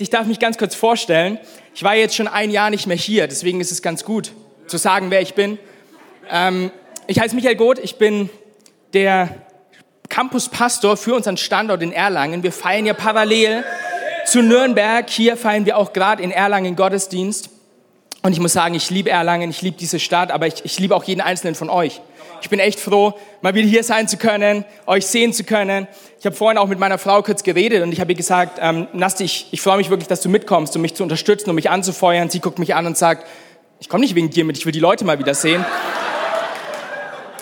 Ich darf mich ganz kurz vorstellen. Ich war jetzt schon ein Jahr nicht mehr hier, deswegen ist es ganz gut zu sagen, wer ich bin. Ähm, ich heiße Michael Goth, ich bin der Campuspastor für unseren Standort in Erlangen. Wir feiern ja parallel zu Nürnberg. Hier feiern wir auch gerade in Erlangen Gottesdienst. Und ich muss sagen, ich liebe Erlangen, ich liebe diese Stadt, aber ich, ich liebe auch jeden einzelnen von euch. Ich bin echt froh, mal wieder hier sein zu können, euch sehen zu können. Ich habe vorhin auch mit meiner Frau kurz geredet und ich habe ihr gesagt, ähm, Nasti, ich, ich freue mich wirklich, dass du mitkommst, um mich zu unterstützen, um mich anzufeuern. Sie guckt mich an und sagt, ich komme nicht wegen dir mit, ich will die Leute mal wieder sehen.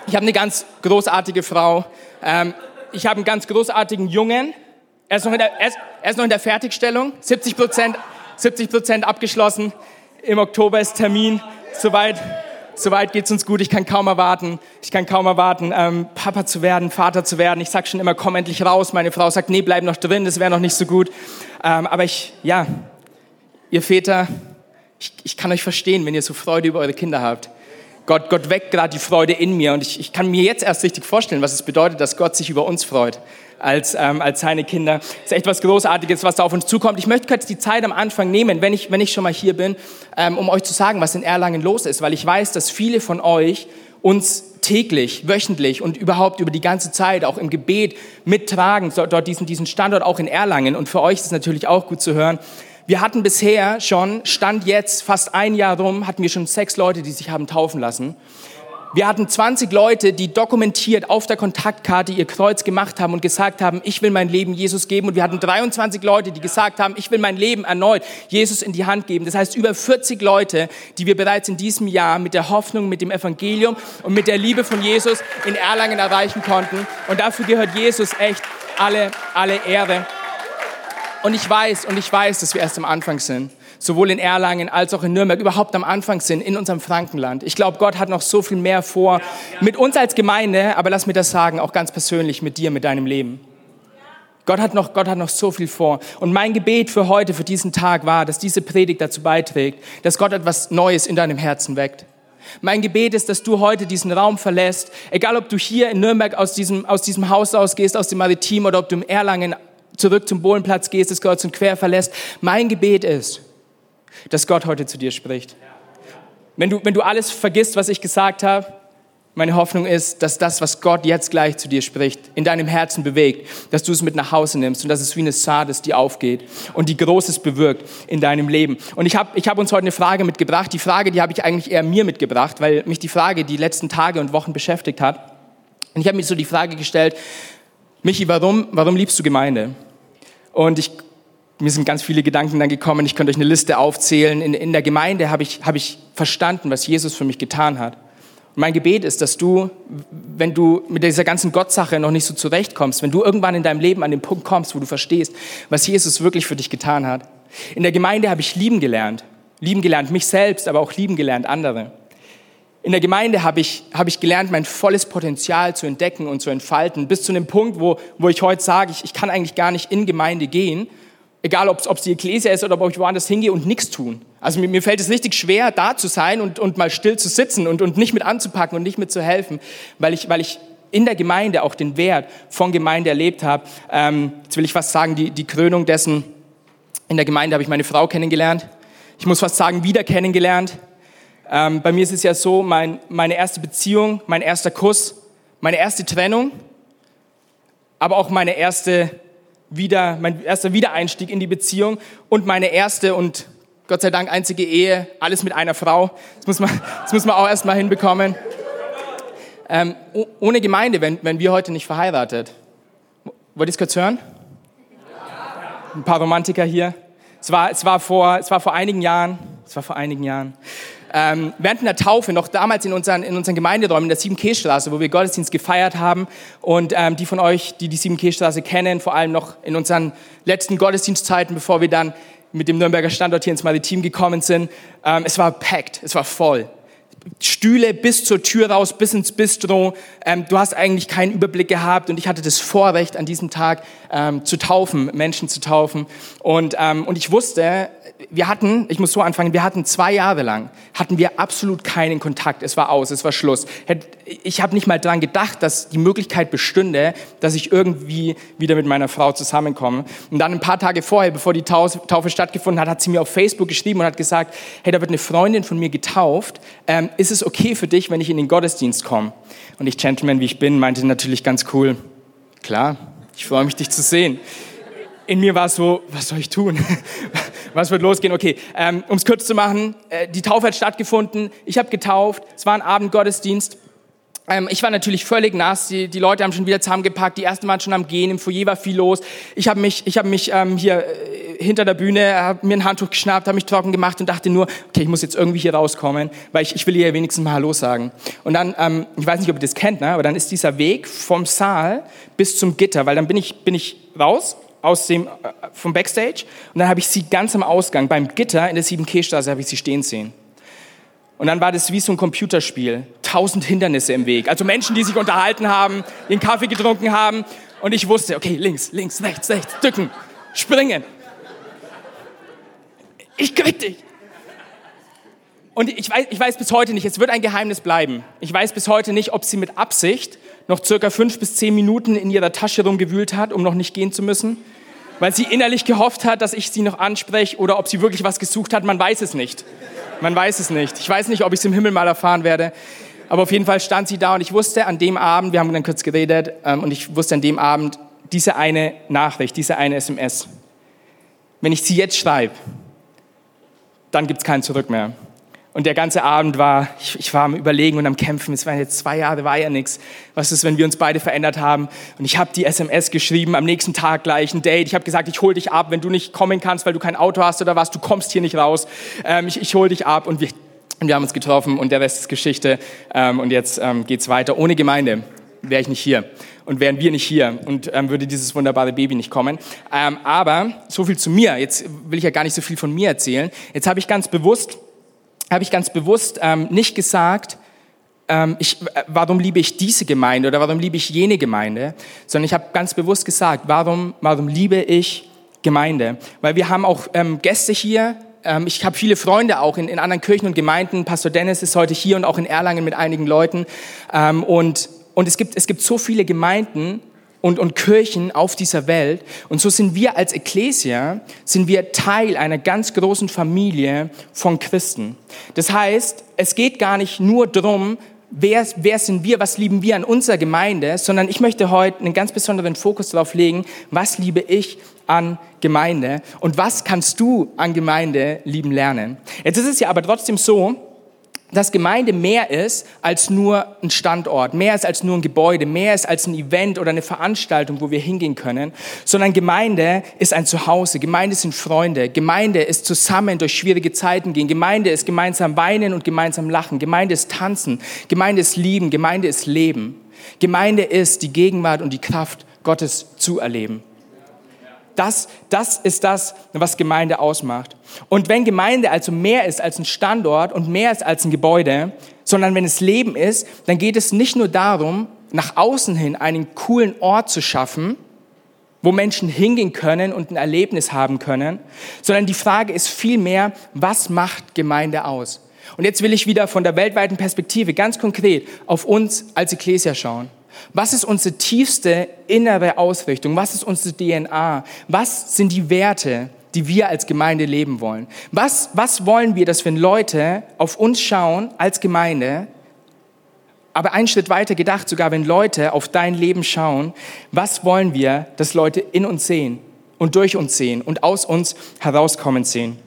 Ich habe eine ganz großartige Frau. Ähm, ich habe einen ganz großartigen Jungen. Er ist noch in der, er ist, er ist noch in der Fertigstellung, 70 Prozent 70 Prozent abgeschlossen. Im Oktober ist Termin. Soweit Soweit geht's uns gut. Ich kann kaum erwarten. Ich kann kaum erwarten, ähm, Papa zu werden, Vater zu werden. Ich sag schon immer, komm endlich raus. Meine Frau sagt, nee, bleib noch drin. Das wäre noch nicht so gut. Ähm, aber ich, ja, ihr Väter, ich, ich kann euch verstehen, wenn ihr so Freude über eure Kinder habt. Gott, Gott weckt gerade die Freude in mir und ich, ich kann mir jetzt erst richtig vorstellen, was es bedeutet, dass Gott sich über uns freut als, ähm, als seine Kinder. Das ist echt was Großartiges, was da auf uns zukommt. Ich möchte kurz die Zeit am Anfang nehmen, wenn ich, wenn ich schon mal hier bin, ähm, um euch zu sagen, was in Erlangen los ist, weil ich weiß, dass viele von euch uns täglich, wöchentlich und überhaupt über die ganze Zeit auch im Gebet mittragen, dort diesen, diesen Standort auch in Erlangen. Und für euch ist es natürlich auch gut zu hören. Wir hatten bisher schon, stand jetzt fast ein Jahr rum, hatten wir schon sechs Leute, die sich haben taufen lassen. Wir hatten 20 Leute, die dokumentiert auf der Kontaktkarte ihr Kreuz gemacht haben und gesagt haben, ich will mein Leben Jesus geben. Und wir hatten 23 Leute, die gesagt haben, ich will mein Leben erneut Jesus in die Hand geben. Das heißt, über 40 Leute, die wir bereits in diesem Jahr mit der Hoffnung, mit dem Evangelium und mit der Liebe von Jesus in Erlangen erreichen konnten. Und dafür gehört Jesus echt alle, alle Ehre. Und ich weiß, und ich weiß, dass wir erst am Anfang sind sowohl in Erlangen als auch in Nürnberg überhaupt am Anfang sind, in unserem Frankenland. Ich glaube, Gott hat noch so viel mehr vor mit uns als Gemeinde, aber lass mir das sagen, auch ganz persönlich mit dir, mit deinem Leben. Gott hat, noch, Gott hat noch so viel vor. Und mein Gebet für heute, für diesen Tag war, dass diese Predigt dazu beiträgt, dass Gott etwas Neues in deinem Herzen weckt. Mein Gebet ist, dass du heute diesen Raum verlässt, egal ob du hier in Nürnberg aus diesem, aus diesem Haus ausgehst, aus dem Maritim oder ob du in Erlangen zurück zum Bohlenplatz gehst, das Kreuz und quer verlässt. Mein Gebet ist, dass Gott heute zu dir spricht. Wenn du, wenn du alles vergisst, was ich gesagt habe, meine Hoffnung ist, dass das, was Gott jetzt gleich zu dir spricht, in deinem Herzen bewegt, dass du es mit nach Hause nimmst und dass es wie eine Saat ist, die aufgeht und die Großes bewirkt in deinem Leben. Und ich habe ich hab uns heute eine Frage mitgebracht. Die Frage, die habe ich eigentlich eher mir mitgebracht, weil mich die Frage die letzten Tage und Wochen beschäftigt hat. Und ich habe mir so die Frage gestellt, Michi, warum, warum liebst du Gemeinde? Und ich mir sind ganz viele Gedanken dann gekommen. Ich könnte euch eine Liste aufzählen. In, in der Gemeinde habe ich, hab ich verstanden, was Jesus für mich getan hat. Und mein Gebet ist, dass du, wenn du mit dieser ganzen Gottsache noch nicht so zurechtkommst, wenn du irgendwann in deinem Leben an den Punkt kommst, wo du verstehst, was Jesus wirklich für dich getan hat. In der Gemeinde habe ich lieben gelernt. Lieben gelernt mich selbst, aber auch lieben gelernt andere. In der Gemeinde habe ich, habe ich gelernt, mein volles Potenzial zu entdecken und zu entfalten, bis zu einem Punkt, wo, wo ich heute sage, ich, ich kann eigentlich gar nicht in Gemeinde gehen, Egal, ob es die Ekklesia ist oder ob ich woanders hingehe und nichts tun. Also mir, mir, fällt es richtig schwer, da zu sein und, und mal still zu sitzen und, und nicht mit anzupacken und nicht mit zu helfen, weil ich, weil ich in der Gemeinde auch den Wert von Gemeinde erlebt habe. Ähm, jetzt will ich fast sagen, die, die Krönung dessen, in der Gemeinde habe ich meine Frau kennengelernt. Ich muss fast sagen, wieder kennengelernt. Ähm, bei mir ist es ja so, mein, meine erste Beziehung, mein erster Kuss, meine erste Trennung, aber auch meine erste wieder, mein erster Wiedereinstieg in die Beziehung und meine erste und Gott sei Dank einzige Ehe, alles mit einer Frau. Das muss man, das muss man auch erstmal hinbekommen. Ähm, ohne Gemeinde, wenn, wenn wir heute nicht verheiratet. Wollt ihr es kurz hören? Ein paar Romantiker hier. Es war, es war, vor, es war vor einigen Jahren, es war vor einigen Jahren ähm, während einer Taufe, noch damals in unseren, in unseren Gemeinderäumen, in der 7K-Straße, wo wir Gottesdienst gefeiert haben. Und ähm, die von euch, die die 7K-Straße kennen, vor allem noch in unseren letzten Gottesdienstzeiten, bevor wir dann mit dem Nürnberger Standort hier ins Maritim gekommen sind, ähm, es war packed, es war voll. Stühle bis zur Tür raus, bis ins Bistro. Ähm, du hast eigentlich keinen Überblick gehabt und ich hatte das Vorrecht, an diesem Tag ähm, zu taufen, Menschen zu taufen. Und, ähm, und ich wusste, wir hatten, ich muss so anfangen, wir hatten zwei Jahre lang, hatten wir absolut keinen Kontakt. Es war aus, es war Schluss. Ich habe nicht mal dran gedacht, dass die Möglichkeit bestünde, dass ich irgendwie wieder mit meiner Frau zusammenkomme. Und dann ein paar Tage vorher, bevor die Taufe stattgefunden hat, hat sie mir auf Facebook geschrieben und hat gesagt, hey, da wird eine Freundin von mir getauft. Ähm, ist es okay für dich, wenn ich in den Gottesdienst komme? Und ich, Gentleman wie ich bin, meinte natürlich ganz cool, klar, ich freue mich, dich zu sehen in mir war es so, was soll ich tun? was wird losgehen? Okay, ähm, um es kurz zu machen, äh, die Taufe hat stattgefunden, ich habe getauft, es war ein Abendgottesdienst. Ähm, ich war natürlich völlig nass, die, die Leute haben schon wieder zusammengepackt, die ersten waren schon am Gehen, im Foyer war viel los. Ich habe mich, ich hab mich ähm, hier äh, hinter der Bühne, habe mir ein Handtuch geschnappt, habe mich trocken gemacht und dachte nur, okay, ich muss jetzt irgendwie hier rauskommen, weil ich, ich will hier wenigstens mal Hallo sagen. Und dann, ähm, ich weiß nicht, ob ihr das kennt, ne? aber dann ist dieser Weg vom Saal bis zum Gitter, weil dann bin ich, bin ich raus aus dem, äh, vom Backstage und dann habe ich sie ganz am Ausgang beim Gitter in der 7K-Straße habe ich sie stehen sehen. Und dann war das wie so ein Computerspiel. Tausend Hindernisse im Weg. Also Menschen, die sich unterhalten haben, den Kaffee getrunken haben. Und ich wusste, okay, links, links, rechts, rechts, drücken, springen. Ich krieg dich. Und ich weiß, ich weiß bis heute nicht, es wird ein Geheimnis bleiben. Ich weiß bis heute nicht, ob sie mit Absicht noch circa fünf bis zehn Minuten in ihrer Tasche rumgewühlt hat, um noch nicht gehen zu müssen, weil sie innerlich gehofft hat, dass ich sie noch anspreche oder ob sie wirklich was gesucht hat. Man weiß es nicht. Man weiß es nicht. Ich weiß nicht, ob ich es im Himmel mal erfahren werde. Aber auf jeden Fall stand sie da und ich wusste an dem Abend, wir haben dann kurz geredet, ähm, und ich wusste an dem Abend, diese eine Nachricht, diese eine SMS, wenn ich sie jetzt schreibe, dann gibt es kein Zurück mehr. Und der ganze Abend war, ich, ich, war am Überlegen und am Kämpfen. Es waren jetzt zwei Jahre, war ja nichts. Was ist, wenn wir uns beide verändert haben? Und ich habe die SMS geschrieben, am nächsten Tag gleich ein Date. Ich habe gesagt, ich hole dich ab, wenn du nicht kommen kannst, weil du kein Auto hast oder was. Du kommst hier nicht raus. Ähm, ich ich hole dich ab und wir, und wir haben uns getroffen und der Rest ist Geschichte. Ähm, und jetzt ähm, geht's weiter. Ohne Gemeinde wäre ich nicht hier und wären wir nicht hier und ähm, würde dieses wunderbare Baby nicht kommen. Ähm, aber so viel zu mir. Jetzt will ich ja gar nicht so viel von mir erzählen. Jetzt habe ich ganz bewusst habe ich ganz bewusst ähm, nicht gesagt, ähm, ich, äh, warum liebe ich diese Gemeinde oder warum liebe ich jene Gemeinde, sondern ich habe ganz bewusst gesagt, warum, warum liebe ich Gemeinde? Weil wir haben auch ähm, Gäste hier, ähm, ich habe viele Freunde auch in, in, anderen Kirchen und Gemeinden. Pastor Dennis ist heute hier und auch in Erlangen mit einigen Leuten. Ähm, und und es, gibt, es gibt so viele Gemeinden, und, und Kirchen auf dieser Welt. Und so sind wir als Ecclesia, sind wir Teil einer ganz großen Familie von Christen. Das heißt, es geht gar nicht nur darum, wer, wer sind wir, was lieben wir an unserer Gemeinde, sondern ich möchte heute einen ganz besonderen Fokus darauf legen, was liebe ich an Gemeinde und was kannst du an Gemeinde lieben lernen. Jetzt ist es ja aber trotzdem so, dass Gemeinde mehr ist als nur ein Standort, mehr ist als nur ein Gebäude, mehr ist als ein Event oder eine Veranstaltung, wo wir hingehen können, sondern Gemeinde ist ein Zuhause, Gemeinde sind Freunde, Gemeinde ist zusammen durch schwierige Zeiten gehen, Gemeinde ist gemeinsam weinen und gemeinsam lachen, Gemeinde ist tanzen, Gemeinde ist lieben, Gemeinde ist leben, Gemeinde ist die Gegenwart und die Kraft Gottes zu erleben. Das, das ist das, was Gemeinde ausmacht. Und wenn Gemeinde also mehr ist als ein Standort und mehr ist als ein Gebäude, sondern wenn es Leben ist, dann geht es nicht nur darum, nach außen hin einen coolen Ort zu schaffen, wo Menschen hingehen können und ein Erlebnis haben können, sondern die Frage ist vielmehr, was macht Gemeinde aus? Und jetzt will ich wieder von der weltweiten Perspektive ganz konkret auf uns als Ecclesia schauen. Was ist unsere tiefste innere Ausrichtung? Was ist unsere DNA? Was sind die Werte, die wir als Gemeinde leben wollen? Was, was wollen wir, dass wenn Leute auf uns schauen als Gemeinde, aber einen Schritt weiter gedacht, sogar wenn Leute auf dein Leben schauen, was wollen wir, dass Leute in uns sehen und durch uns sehen und aus uns herauskommen sehen?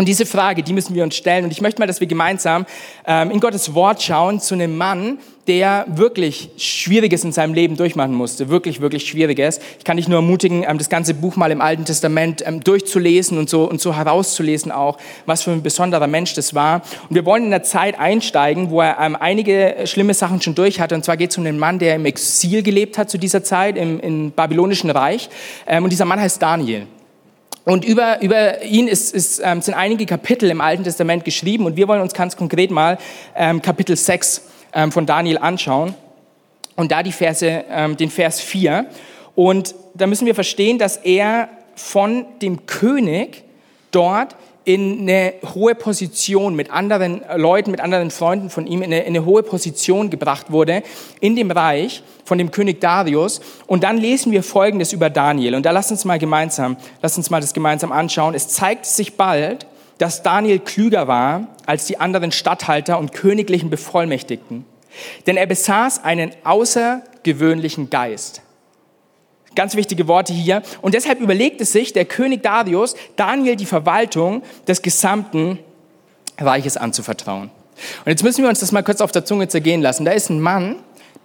Und diese Frage, die müssen wir uns stellen. Und ich möchte mal, dass wir gemeinsam ähm, in Gottes Wort schauen zu einem Mann, der wirklich Schwieriges in seinem Leben durchmachen musste. Wirklich, wirklich Schwieriges. Ich kann dich nur ermutigen, ähm, das ganze Buch mal im Alten Testament ähm, durchzulesen und so, und so herauszulesen auch, was für ein besonderer Mensch das war. Und wir wollen in der Zeit einsteigen, wo er ähm, einige schlimme Sachen schon durch hatte. Und zwar geht es um den Mann, der im Exil gelebt hat zu dieser Zeit, im, im babylonischen Reich. Ähm, und dieser Mann heißt Daniel. Und über, über ihn ist, ist, ähm, sind einige Kapitel im Alten Testament geschrieben und wir wollen uns ganz konkret mal ähm, Kapitel 6 ähm, von Daniel anschauen und da die Verse, ähm, den Vers 4. Und da müssen wir verstehen, dass er von dem König dort in eine hohe Position mit anderen Leuten, mit anderen Freunden von ihm, in eine, in eine, hohe Position gebracht wurde in dem Reich von dem König Darius. Und dann lesen wir Folgendes über Daniel. Und da lass uns mal gemeinsam, lass uns mal das gemeinsam anschauen. Es zeigt sich bald, dass Daniel klüger war als die anderen Statthalter und königlichen Bevollmächtigten. Denn er besaß einen außergewöhnlichen Geist. Ganz wichtige Worte hier. Und deshalb überlegte sich der König Darius, Daniel die Verwaltung des gesamten Reiches anzuvertrauen. Und jetzt müssen wir uns das mal kurz auf der Zunge zergehen lassen. Da ist ein Mann,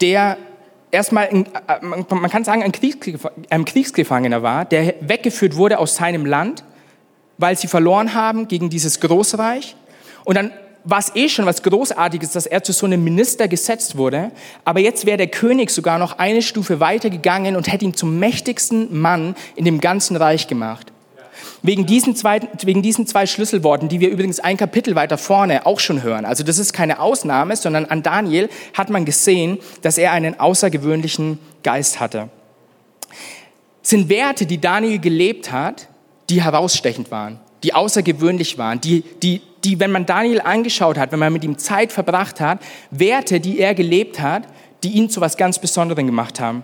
der erstmal, äh, man kann sagen, ein Kriegsgefangener war, der weggeführt wurde aus seinem Land, weil sie verloren haben gegen dieses Großreich. Und dann war es eh schon was Großartiges, dass er zu so einem Minister gesetzt wurde. Aber jetzt wäre der König sogar noch eine Stufe weiter gegangen und hätte ihn zum mächtigsten Mann in dem ganzen Reich gemacht. Wegen diesen, zwei, wegen diesen zwei Schlüsselworten, die wir übrigens ein Kapitel weiter vorne auch schon hören. Also das ist keine Ausnahme, sondern an Daniel hat man gesehen, dass er einen außergewöhnlichen Geist hatte. Sind Werte, die Daniel gelebt hat, die herausstechend waren, die außergewöhnlich waren, die, die die, wenn man Daniel angeschaut hat, wenn man mit ihm Zeit verbracht hat, Werte, die er gelebt hat, die ihn zu was ganz Besonderem gemacht haben.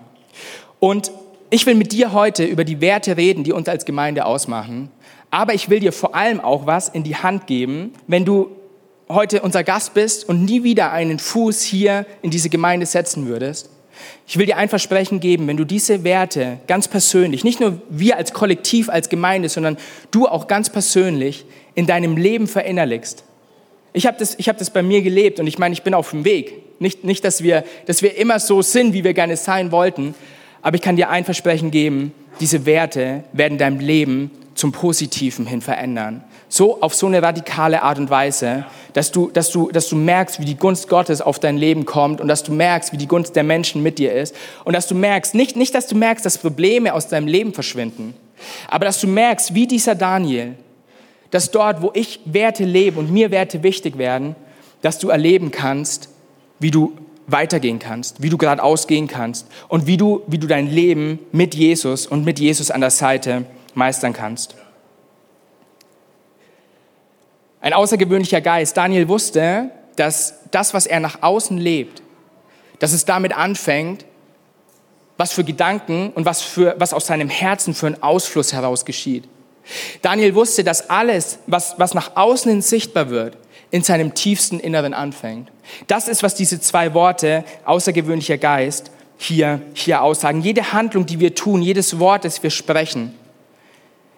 Und ich will mit dir heute über die Werte reden, die uns als Gemeinde ausmachen. Aber ich will dir vor allem auch was in die Hand geben, wenn du heute unser Gast bist und nie wieder einen Fuß hier in diese Gemeinde setzen würdest. Ich will dir ein Versprechen geben, wenn du diese Werte ganz persönlich, nicht nur wir als Kollektiv, als Gemeinde, sondern du auch ganz persönlich in deinem Leben verinnerlichst. Ich habe das, hab das bei mir gelebt und ich meine, ich bin auf dem Weg. Nicht, nicht dass, wir, dass wir immer so sind, wie wir gerne sein wollten, aber ich kann dir ein Versprechen geben, diese Werte werden dein Leben zum Positiven hin verändern. So auf so eine radikale Art und Weise, dass du, dass du, dass du merkst, wie die Gunst Gottes auf dein Leben kommt und dass du merkst, wie die Gunst der Menschen mit dir ist und dass du merkst, nicht, nicht dass du merkst, dass Probleme aus deinem Leben verschwinden, aber dass du merkst, wie dieser Daniel, dass dort, wo ich Werte lebe und mir Werte wichtig werden, dass du erleben kannst, wie du weitergehen kannst, wie du geradeaus gehen kannst und wie du, wie du dein Leben mit Jesus und mit Jesus an der Seite meistern kannst. Ein außergewöhnlicher Geist. Daniel wusste, dass das, was er nach außen lebt, dass es damit anfängt, was für Gedanken und was, für, was aus seinem Herzen für einen Ausfluss heraus geschieht. Daniel wusste, dass alles, was, was nach außen hin sichtbar wird, in seinem tiefsten Inneren anfängt. Das ist, was diese zwei Worte, außergewöhnlicher Geist, hier, hier aussagen. Jede Handlung, die wir tun, jedes Wort, das wir sprechen,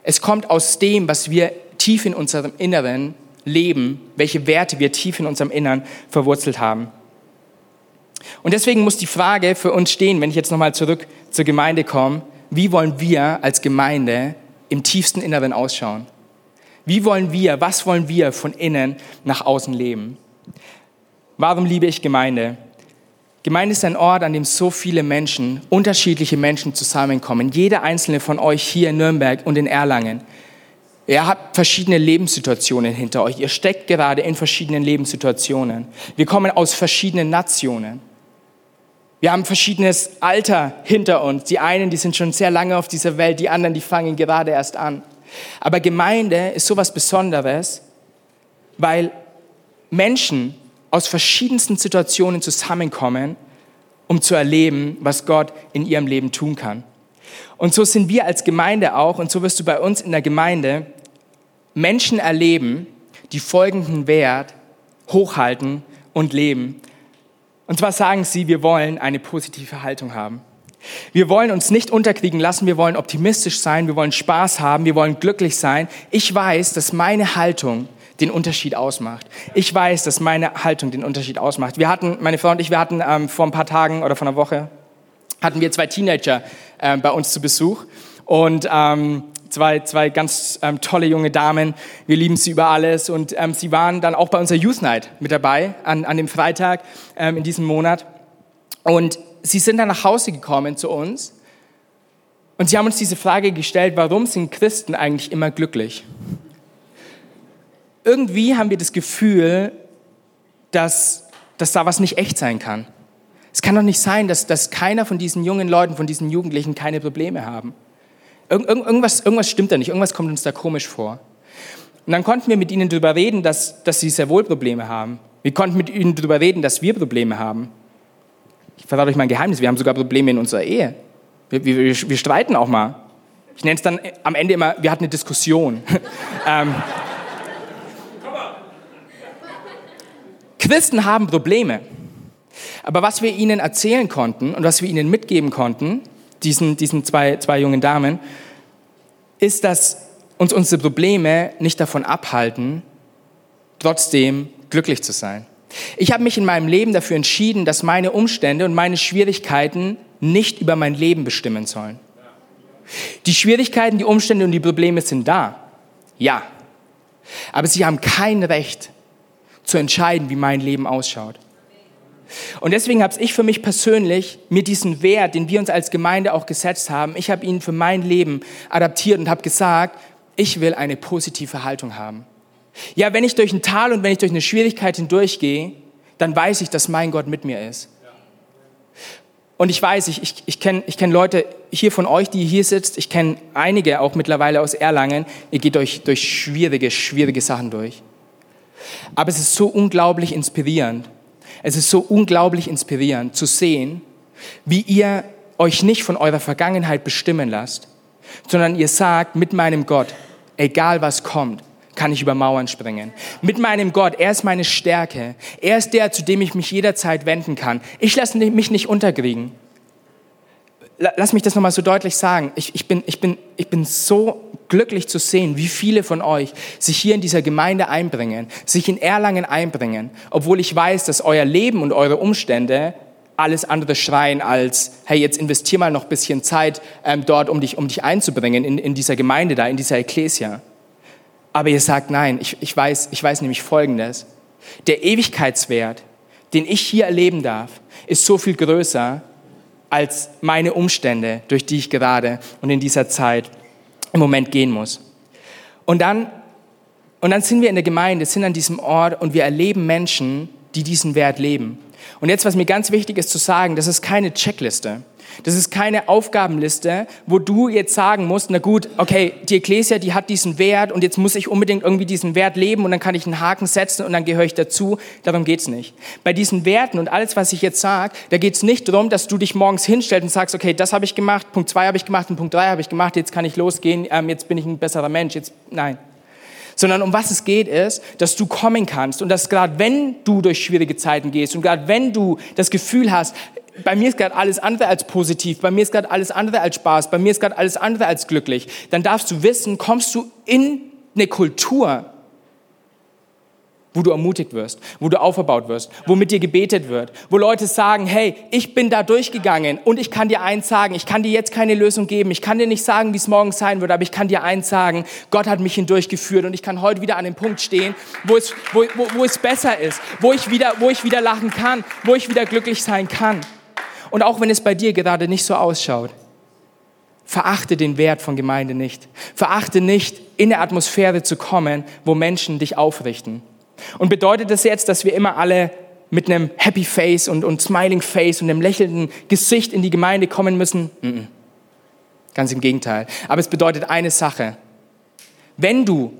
es kommt aus dem, was wir tief in unserem Inneren leben, welche Werte wir tief in unserem Innern verwurzelt haben. Und deswegen muss die Frage für uns stehen, wenn ich jetzt nochmal zurück zur Gemeinde komme, wie wollen wir als Gemeinde im tiefsten Inneren ausschauen? Wie wollen wir, was wollen wir von innen nach außen leben? Warum liebe ich Gemeinde? Gemeinde ist ein Ort, an dem so viele Menschen, unterschiedliche Menschen zusammenkommen. Jeder einzelne von euch hier in Nürnberg und in Erlangen. Ihr habt verschiedene Lebenssituationen hinter euch. Ihr steckt gerade in verschiedenen Lebenssituationen. Wir kommen aus verschiedenen Nationen. Wir haben verschiedenes Alter hinter uns. Die einen, die sind schon sehr lange auf dieser Welt, die anderen, die fangen gerade erst an. Aber Gemeinde ist sowas Besonderes, weil Menschen aus verschiedensten Situationen zusammenkommen, um zu erleben, was Gott in ihrem Leben tun kann. Und so sind wir als Gemeinde auch, und so wirst du bei uns in der Gemeinde Menschen erleben, die folgenden Wert hochhalten und leben. Und zwar sagen sie, wir wollen eine positive Haltung haben. Wir wollen uns nicht unterkriegen lassen, wir wollen optimistisch sein, wir wollen Spaß haben, wir wollen glücklich sein. Ich weiß, dass meine Haltung den Unterschied ausmacht. Ich weiß, dass meine Haltung den Unterschied ausmacht. Wir hatten, meine Frau und ich, wir hatten ähm, vor ein paar Tagen oder vor einer Woche, hatten wir zwei Teenager äh, bei uns zu Besuch. Und ähm, zwei, zwei ganz ähm, tolle junge Damen. Wir lieben sie über alles. Und ähm, sie waren dann auch bei unserer Youth Night mit dabei, an, an dem Freitag ähm, in diesem Monat. Und sie sind dann nach Hause gekommen zu uns. Und sie haben uns diese Frage gestellt, warum sind Christen eigentlich immer glücklich? Irgendwie haben wir das Gefühl, dass, dass da was nicht echt sein kann. Es kann doch nicht sein, dass, dass keiner von diesen jungen Leuten, von diesen Jugendlichen keine Probleme haben. Irgend, irgendwas, irgendwas stimmt da nicht, irgendwas kommt uns da komisch vor. Und dann konnten wir mit ihnen darüber reden, dass, dass sie sehr wohl Probleme haben. Wir konnten mit ihnen darüber reden, dass wir Probleme haben. Ich verrate euch mein Geheimnis, wir haben sogar Probleme in unserer Ehe. Wir, wir, wir streiten auch mal. Ich nenne es dann am Ende immer, wir hatten eine Diskussion. ähm, Christen haben Probleme. Aber was wir ihnen erzählen konnten und was wir ihnen mitgeben konnten, diesen, diesen zwei, zwei jungen Damen, ist, dass uns unsere Probleme nicht davon abhalten, trotzdem glücklich zu sein. Ich habe mich in meinem Leben dafür entschieden, dass meine Umstände und meine Schwierigkeiten nicht über mein Leben bestimmen sollen. Die Schwierigkeiten, die Umstände und die Probleme sind da. Ja. Aber sie haben kein Recht zu entscheiden, wie mein Leben ausschaut. Und deswegen habe ich für mich persönlich mir diesen Wert, den wir uns als Gemeinde auch gesetzt haben, ich habe ihn für mein Leben adaptiert und habe gesagt, ich will eine positive Haltung haben. Ja, wenn ich durch ein Tal und wenn ich durch eine Schwierigkeit hindurchgehe, dann weiß ich, dass mein Gott mit mir ist. Und ich weiß, ich, ich, ich kenne ich kenn Leute hier von euch, die hier sitzt, ich kenne einige auch mittlerweile aus Erlangen, ihr geht durch, durch schwierige, schwierige Sachen durch. Aber es ist so unglaublich inspirierend. Es ist so unglaublich inspirierend zu sehen, wie ihr euch nicht von eurer Vergangenheit bestimmen lasst, sondern ihr sagt mit meinem Gott, egal was kommt, kann ich über Mauern springen. Mit meinem Gott, er ist meine Stärke. Er ist der, zu dem ich mich jederzeit wenden kann. Ich lasse mich nicht unterkriegen lass mich das nochmal so deutlich sagen. Ich, ich, bin, ich, bin, ich bin so glücklich zu sehen, wie viele von euch sich hier in dieser Gemeinde einbringen, sich in Erlangen einbringen, obwohl ich weiß, dass euer Leben und eure Umstände alles andere schreien als, hey, jetzt investier mal noch ein bisschen Zeit ähm, dort, um dich, um dich einzubringen in, in dieser Gemeinde da, in dieser Ekklesia. Aber ihr sagt, nein, ich, ich, weiß, ich weiß nämlich Folgendes. Der Ewigkeitswert, den ich hier erleben darf, ist so viel größer als meine Umstände, durch die ich gerade und in dieser Zeit im Moment gehen muss. Und dann, und dann sind wir in der Gemeinde, sind an diesem Ort und wir erleben Menschen, die diesen Wert leben. Und jetzt, was mir ganz wichtig ist zu sagen, das ist keine Checkliste. Das ist keine Aufgabenliste, wo du jetzt sagen musst, na gut, okay, die Ecclesia, die hat diesen Wert und jetzt muss ich unbedingt irgendwie diesen Wert leben und dann kann ich einen Haken setzen und dann gehöre ich dazu. Darum geht's nicht. Bei diesen Werten und alles, was ich jetzt sage, da geht's nicht darum, dass du dich morgens hinstellst und sagst, okay, das habe ich gemacht, Punkt zwei habe ich gemacht und Punkt drei habe ich gemacht, jetzt kann ich losgehen, ähm, jetzt bin ich ein besserer Mensch. Jetzt, nein sondern um was es geht ist, dass du kommen kannst und dass gerade wenn du durch schwierige Zeiten gehst und gerade wenn du das Gefühl hast, bei mir ist gerade alles andere als positiv, bei mir ist gerade alles andere als Spaß, bei mir ist gerade alles andere als glücklich, dann darfst du wissen, kommst du in eine Kultur, wo du ermutigt wirst, wo du aufgebaut wirst, wo mit dir gebetet wird, wo Leute sagen, hey, ich bin da durchgegangen und ich kann dir eins sagen, ich kann dir jetzt keine Lösung geben, ich kann dir nicht sagen, wie es morgen sein wird, aber ich kann dir eins sagen, Gott hat mich hindurchgeführt und ich kann heute wieder an dem Punkt stehen, wo es, wo, wo, wo es besser ist, wo ich, wieder, wo ich wieder lachen kann, wo ich wieder glücklich sein kann. Und auch wenn es bei dir gerade nicht so ausschaut, verachte den Wert von Gemeinde nicht. Verachte nicht, in eine Atmosphäre zu kommen, wo Menschen dich aufrichten. Und bedeutet das jetzt, dass wir immer alle mit einem Happy Face und, und Smiling Face und einem lächelnden Gesicht in die Gemeinde kommen müssen? -mm. Ganz im Gegenteil. Aber es bedeutet eine Sache. Wenn du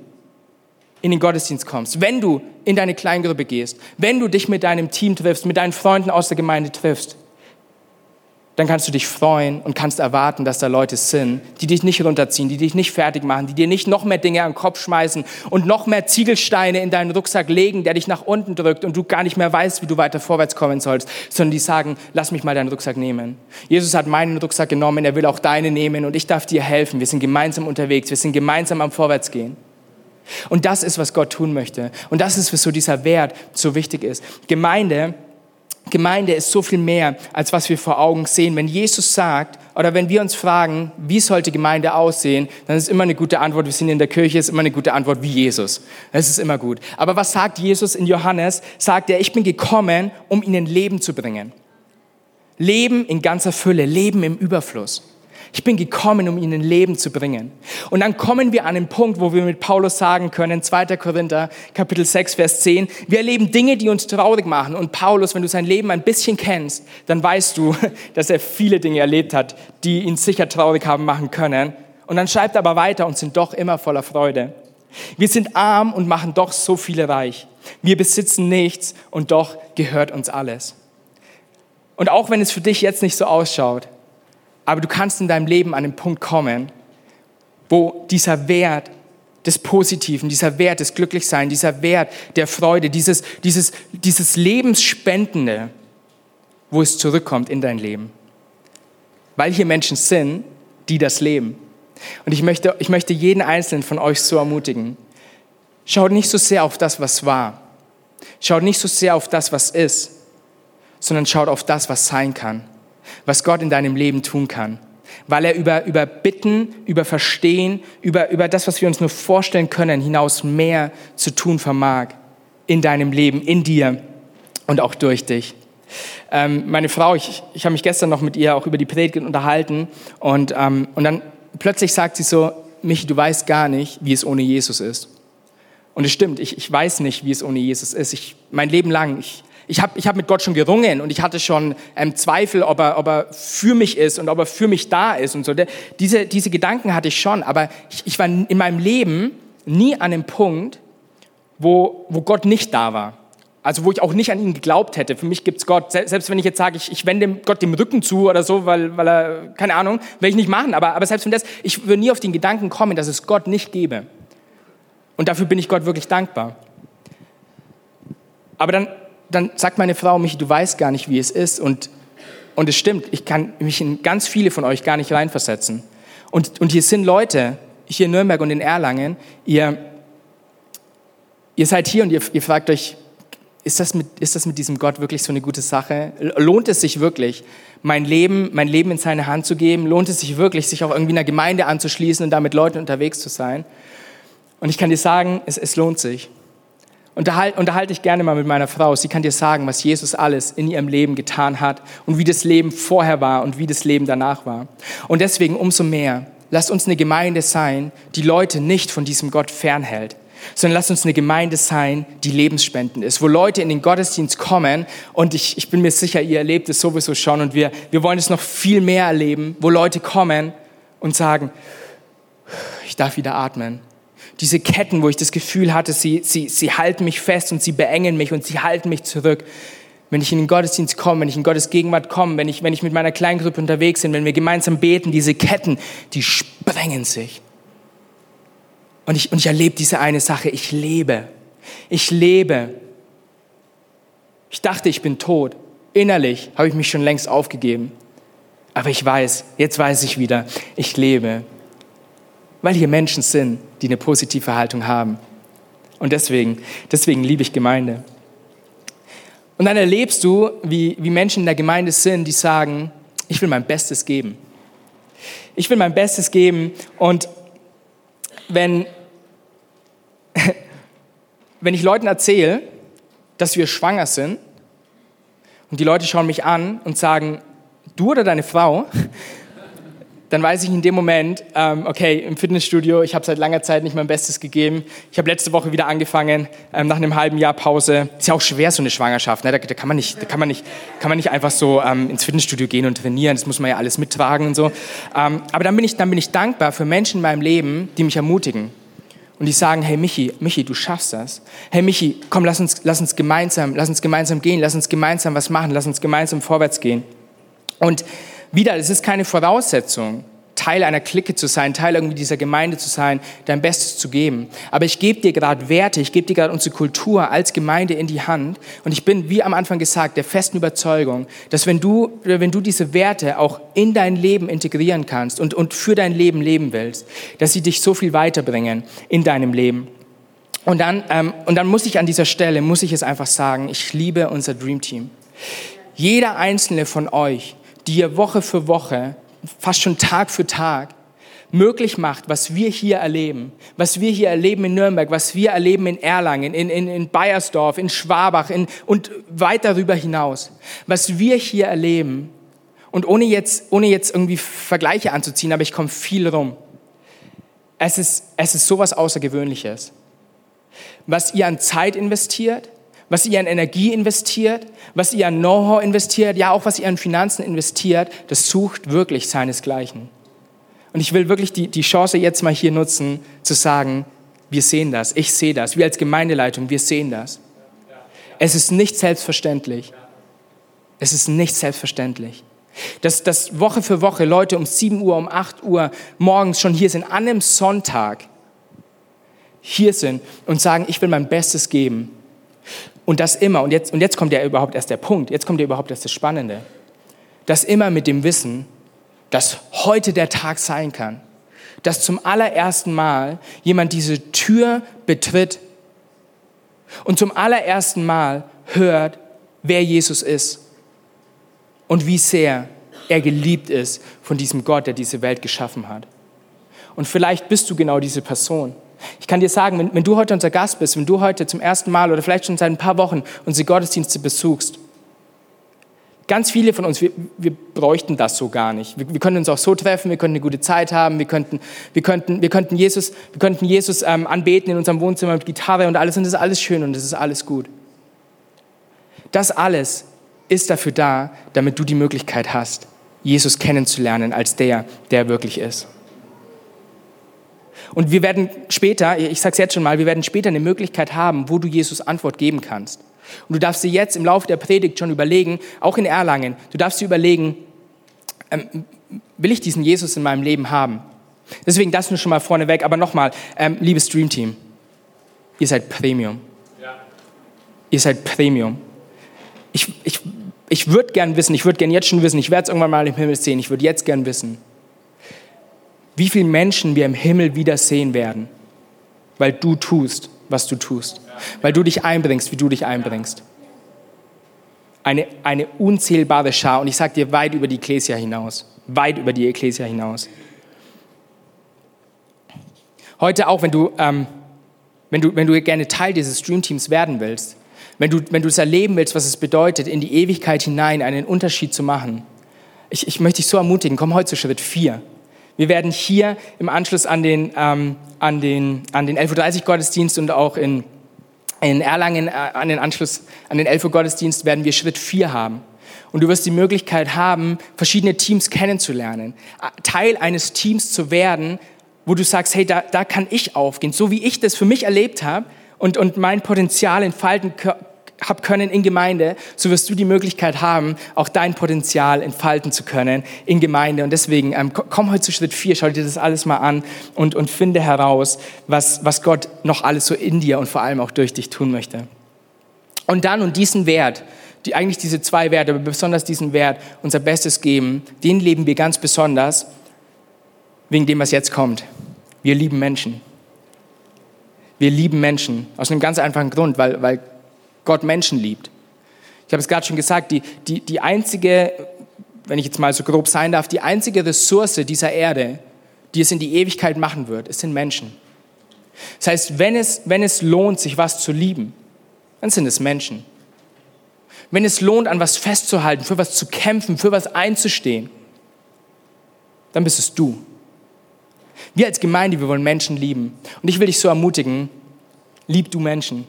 in den Gottesdienst kommst, wenn du in deine Kleingruppe gehst, wenn du dich mit deinem Team triffst, mit deinen Freunden aus der Gemeinde triffst, dann kannst du dich freuen und kannst erwarten, dass da Leute sind, die dich nicht runterziehen, die dich nicht fertig machen, die dir nicht noch mehr Dinge an den Kopf schmeißen und noch mehr Ziegelsteine in deinen Rucksack legen, der dich nach unten drückt und du gar nicht mehr weißt, wie du weiter vorwärts kommen sollst, sondern die sagen, lass mich mal deinen Rucksack nehmen. Jesus hat meinen Rucksack genommen, er will auch deine nehmen und ich darf dir helfen. Wir sind gemeinsam unterwegs, wir sind gemeinsam am Vorwärtsgehen. Und das ist, was Gott tun möchte. Und das ist, was so dieser Wert so wichtig ist. Gemeinde Gemeinde ist so viel mehr, als was wir vor Augen sehen. Wenn Jesus sagt, oder wenn wir uns fragen, wie sollte Gemeinde aussehen, dann ist immer eine gute Antwort, wir sind in der Kirche, ist immer eine gute Antwort wie Jesus. Das ist immer gut. Aber was sagt Jesus in Johannes? Sagt er, ich bin gekommen, um ihnen Leben zu bringen. Leben in ganzer Fülle, Leben im Überfluss. Ich bin gekommen, um ihnen Leben zu bringen. Und dann kommen wir an den Punkt, wo wir mit Paulus sagen können, 2. Korinther, Kapitel 6, Vers 10, wir erleben Dinge, die uns traurig machen. Und Paulus, wenn du sein Leben ein bisschen kennst, dann weißt du, dass er viele Dinge erlebt hat, die ihn sicher traurig haben machen können. Und dann schreibt er aber weiter und sind doch immer voller Freude. Wir sind arm und machen doch so viele reich. Wir besitzen nichts und doch gehört uns alles. Und auch wenn es für dich jetzt nicht so ausschaut, aber du kannst in deinem Leben an den Punkt kommen, wo dieser Wert des Positiven, dieser Wert des Glücklichseins, dieser Wert der Freude, dieses, dieses, dieses Lebensspendende, wo es zurückkommt in dein Leben. Weil hier Menschen sind, die das leben. Und ich möchte, ich möchte jeden Einzelnen von euch so ermutigen. Schaut nicht so sehr auf das, was war. Schaut nicht so sehr auf das, was ist, sondern schaut auf das, was sein kann. Was Gott in deinem Leben tun kann weil er über, über Bitten, über Verstehen, über, über das, was wir uns nur vorstellen können, hinaus mehr zu tun vermag in deinem Leben, in dir und auch durch dich. Ähm, meine Frau, ich, ich habe mich gestern noch mit ihr auch über die Predigt unterhalten und, ähm, und dann plötzlich sagt sie so, Michi, du weißt gar nicht, wie es ohne Jesus ist. Und es stimmt, ich, ich weiß nicht, wie es ohne Jesus ist. Ich, mein Leben lang, ich, ich habe ich hab mit Gott schon gerungen und ich hatte schon ähm, Zweifel, ob er, ob er für mich ist und ob er für mich da ist und so. Diese, diese Gedanken hatte ich schon, aber ich, ich war in meinem Leben nie an dem Punkt, wo, wo Gott nicht da war. Also wo ich auch nicht an ihn geglaubt hätte. Für mich gibt's Gott. Selbst wenn ich jetzt sage, ich, ich wende Gott dem Rücken zu oder so, weil, weil er, keine Ahnung, will ich nicht machen. Aber, aber selbst wenn das, ich würde nie auf den Gedanken kommen, dass es Gott nicht gäbe. Und dafür bin ich Gott wirklich dankbar. Aber dann dann sagt meine Frau, Michi, du weißt gar nicht, wie es ist. Und, und es stimmt, ich kann mich in ganz viele von euch gar nicht reinversetzen. Und, und hier sind Leute, hier in Nürnberg und in Erlangen, ihr, ihr seid hier und ihr, ihr fragt euch, ist das, mit, ist das mit diesem Gott wirklich so eine gute Sache? Lohnt es sich wirklich, mein Leben, mein Leben in seine Hand zu geben? Lohnt es sich wirklich, sich auch irgendwie einer Gemeinde anzuschließen und da mit Leuten unterwegs zu sein? Und ich kann dir sagen, es, es lohnt sich. Unterhalte, unterhalte ich gerne mal mit meiner Frau. Sie kann dir sagen, was Jesus alles in ihrem Leben getan hat und wie das Leben vorher war und wie das Leben danach war. Und deswegen umso mehr, lasst uns eine Gemeinde sein, die Leute nicht von diesem Gott fernhält, sondern lasst uns eine Gemeinde sein, die lebensspendend ist, wo Leute in den Gottesdienst kommen und ich, ich bin mir sicher, ihr erlebt es sowieso schon und wir, wir wollen es noch viel mehr erleben, wo Leute kommen und sagen, ich darf wieder atmen diese Ketten, wo ich das Gefühl hatte, sie, sie, sie halten mich fest und sie beengen mich und sie halten mich zurück. Wenn ich in den Gottesdienst komme, wenn ich in Gottes Gegenwart komme, wenn ich, wenn ich mit meiner Kleingruppe unterwegs bin, wenn wir gemeinsam beten, diese Ketten, die sprengen sich. Und ich, und ich erlebe diese eine Sache, ich lebe. Ich lebe. Ich dachte, ich bin tot. Innerlich habe ich mich schon längst aufgegeben. Aber ich weiß, jetzt weiß ich wieder, ich lebe weil hier Menschen sind, die eine positive Haltung haben. Und deswegen, deswegen liebe ich Gemeinde. Und dann erlebst du, wie, wie Menschen in der Gemeinde sind, die sagen, ich will mein Bestes geben. Ich will mein Bestes geben und wenn, wenn ich Leuten erzähle, dass wir schwanger sind und die Leute schauen mich an und sagen, du oder deine Frau, dann weiß ich in dem Moment, ähm, okay, im Fitnessstudio, ich habe seit langer Zeit nicht mein Bestes gegeben. Ich habe letzte Woche wieder angefangen, ähm, nach einem halben Jahr Pause. Ist ja auch schwer, so eine Schwangerschaft. Ne? Da, da, kann man nicht, da kann man nicht, kann man nicht einfach so ähm, ins Fitnessstudio gehen und trainieren. Das muss man ja alles mittragen und so. Ähm, aber dann bin, ich, dann bin ich dankbar für Menschen in meinem Leben, die mich ermutigen. Und die sagen, hey Michi, Michi, du schaffst das. Hey Michi, komm, lass uns, lass uns gemeinsam, lass uns gemeinsam gehen, lass uns gemeinsam was machen, lass uns gemeinsam vorwärts gehen. Und wieder, es ist keine Voraussetzung, Teil einer Clique zu sein, Teil irgendwie dieser Gemeinde zu sein, dein Bestes zu geben. Aber ich gebe dir gerade Werte, ich gebe dir gerade unsere Kultur als Gemeinde in die Hand. Und ich bin, wie am Anfang gesagt, der festen Überzeugung, dass wenn du, wenn du diese Werte auch in dein Leben integrieren kannst und, und für dein Leben leben willst, dass sie dich so viel weiterbringen in deinem Leben. Und dann, ähm, und dann muss ich an dieser Stelle, muss ich es einfach sagen, ich liebe unser Dream Team. Jeder einzelne von euch die ihr Woche für Woche, fast schon Tag für Tag, möglich macht, was wir hier erleben, was wir hier erleben in Nürnberg, was wir erleben in Erlangen, in, in, in Bayersdorf, in Schwabach in, und weit darüber hinaus. Was wir hier erleben, und ohne jetzt, ohne jetzt irgendwie Vergleiche anzuziehen, aber ich komme viel rum. Es ist, es ist sowas Außergewöhnliches. Was ihr an Zeit investiert, was ihr an Energie investiert, was ihr an Know-how investiert, ja auch was ihr an Finanzen investiert, das sucht wirklich seinesgleichen. Und ich will wirklich die, die Chance jetzt mal hier nutzen, zu sagen, wir sehen das, ich sehe das, wir als Gemeindeleitung, wir sehen das. Es ist nicht selbstverständlich. Es ist nicht selbstverständlich. Dass, dass Woche für Woche Leute um 7 Uhr, um 8 Uhr morgens schon hier sind, an einem Sonntag hier sind und sagen, ich will mein Bestes geben. Und das immer, und jetzt, und jetzt kommt ja überhaupt erst der Punkt, jetzt kommt ja überhaupt erst das Spannende. Das immer mit dem Wissen, dass heute der Tag sein kann, dass zum allerersten Mal jemand diese Tür betritt und zum allerersten Mal hört, wer Jesus ist und wie sehr er geliebt ist von diesem Gott, der diese Welt geschaffen hat. Und vielleicht bist du genau diese Person. Ich kann dir sagen, wenn, wenn, du heute unser Gast bist, wenn du heute zum ersten Mal oder vielleicht schon seit ein paar Wochen unsere Gottesdienste besuchst, ganz viele von uns, wir, wir bräuchten das so gar nicht. Wir, wir, können uns auch so treffen, wir könnten eine gute Zeit haben, wir könnten, wir könnten, wir könnten Jesus, wir könnten Jesus ähm, anbeten in unserem Wohnzimmer mit Gitarre und alles und das ist alles schön und das ist alles gut. Das alles ist dafür da, damit du die Möglichkeit hast, Jesus kennenzulernen als der, der er wirklich ist. Und wir werden später, ich sage es jetzt schon mal, wir werden später eine Möglichkeit haben, wo du Jesus Antwort geben kannst. Und du darfst dir jetzt im Laufe der Predigt schon überlegen, auch in Erlangen, du darfst dir überlegen, ähm, will ich diesen Jesus in meinem Leben haben? Deswegen das nur schon mal vorneweg, aber nochmal, ähm, liebes Dreamteam, ihr seid Premium. Ja. Ihr seid Premium ich, ich, ich würde gern wissen, ich würde gern jetzt schon wissen, ich werde es irgendwann mal im Himmel sehen, ich würde jetzt gern wissen, wie viele Menschen wir im Himmel wieder sehen werden, weil du tust, was du tust, weil du dich einbringst, wie du dich einbringst. Eine, eine unzählbare Schar und ich sage dir weit über die Ekklesia hinaus, weit über die Ekklesia hinaus. Heute auch, wenn du, ähm, wenn du, wenn du gerne Teil dieses Streamteams werden willst, wenn du, wenn du es erleben willst, was es bedeutet, in die Ewigkeit hinein einen Unterschied zu machen, ich, ich möchte dich so ermutigen, komm heute zu Schritt 4. Wir werden hier im Anschluss an den, ähm, an den, an den 11.30 Uhr Gottesdienst und auch in, in Erlangen äh, an den Anschluss an den 11 Uhr Gottesdienst werden wir Schritt 4 haben. Und du wirst die Möglichkeit haben, verschiedene Teams kennenzulernen, Teil eines Teams zu werden, wo du sagst, hey, da, da kann ich aufgehen, so wie ich das für mich erlebt habe, und, und mein Potenzial entfalten habe können in Gemeinde, so wirst du die Möglichkeit haben, auch dein Potenzial entfalten zu können in Gemeinde. Und deswegen ähm, komm heute zu Schritt 4, schau dir das alles mal an und, und finde heraus, was, was Gott noch alles so in dir und vor allem auch durch dich tun möchte. Und dann und diesen Wert, die, eigentlich diese zwei Werte, aber besonders diesen Wert, unser Bestes geben, den leben wir ganz besonders wegen dem, was jetzt kommt. Wir lieben Menschen. Wir lieben Menschen aus einem ganz einfachen Grund, weil, weil Gott Menschen liebt. Ich habe es gerade schon gesagt, die, die, die einzige, wenn ich jetzt mal so grob sein darf, die einzige Ressource dieser Erde, die es in die Ewigkeit machen wird, es sind Menschen. Das heißt, wenn es, wenn es lohnt, sich was zu lieben, dann sind es Menschen. Wenn es lohnt, an was festzuhalten, für was zu kämpfen, für was einzustehen, dann bist es du. Wir als Gemeinde, wir wollen Menschen lieben. Und ich will dich so ermutigen, lieb du Menschen.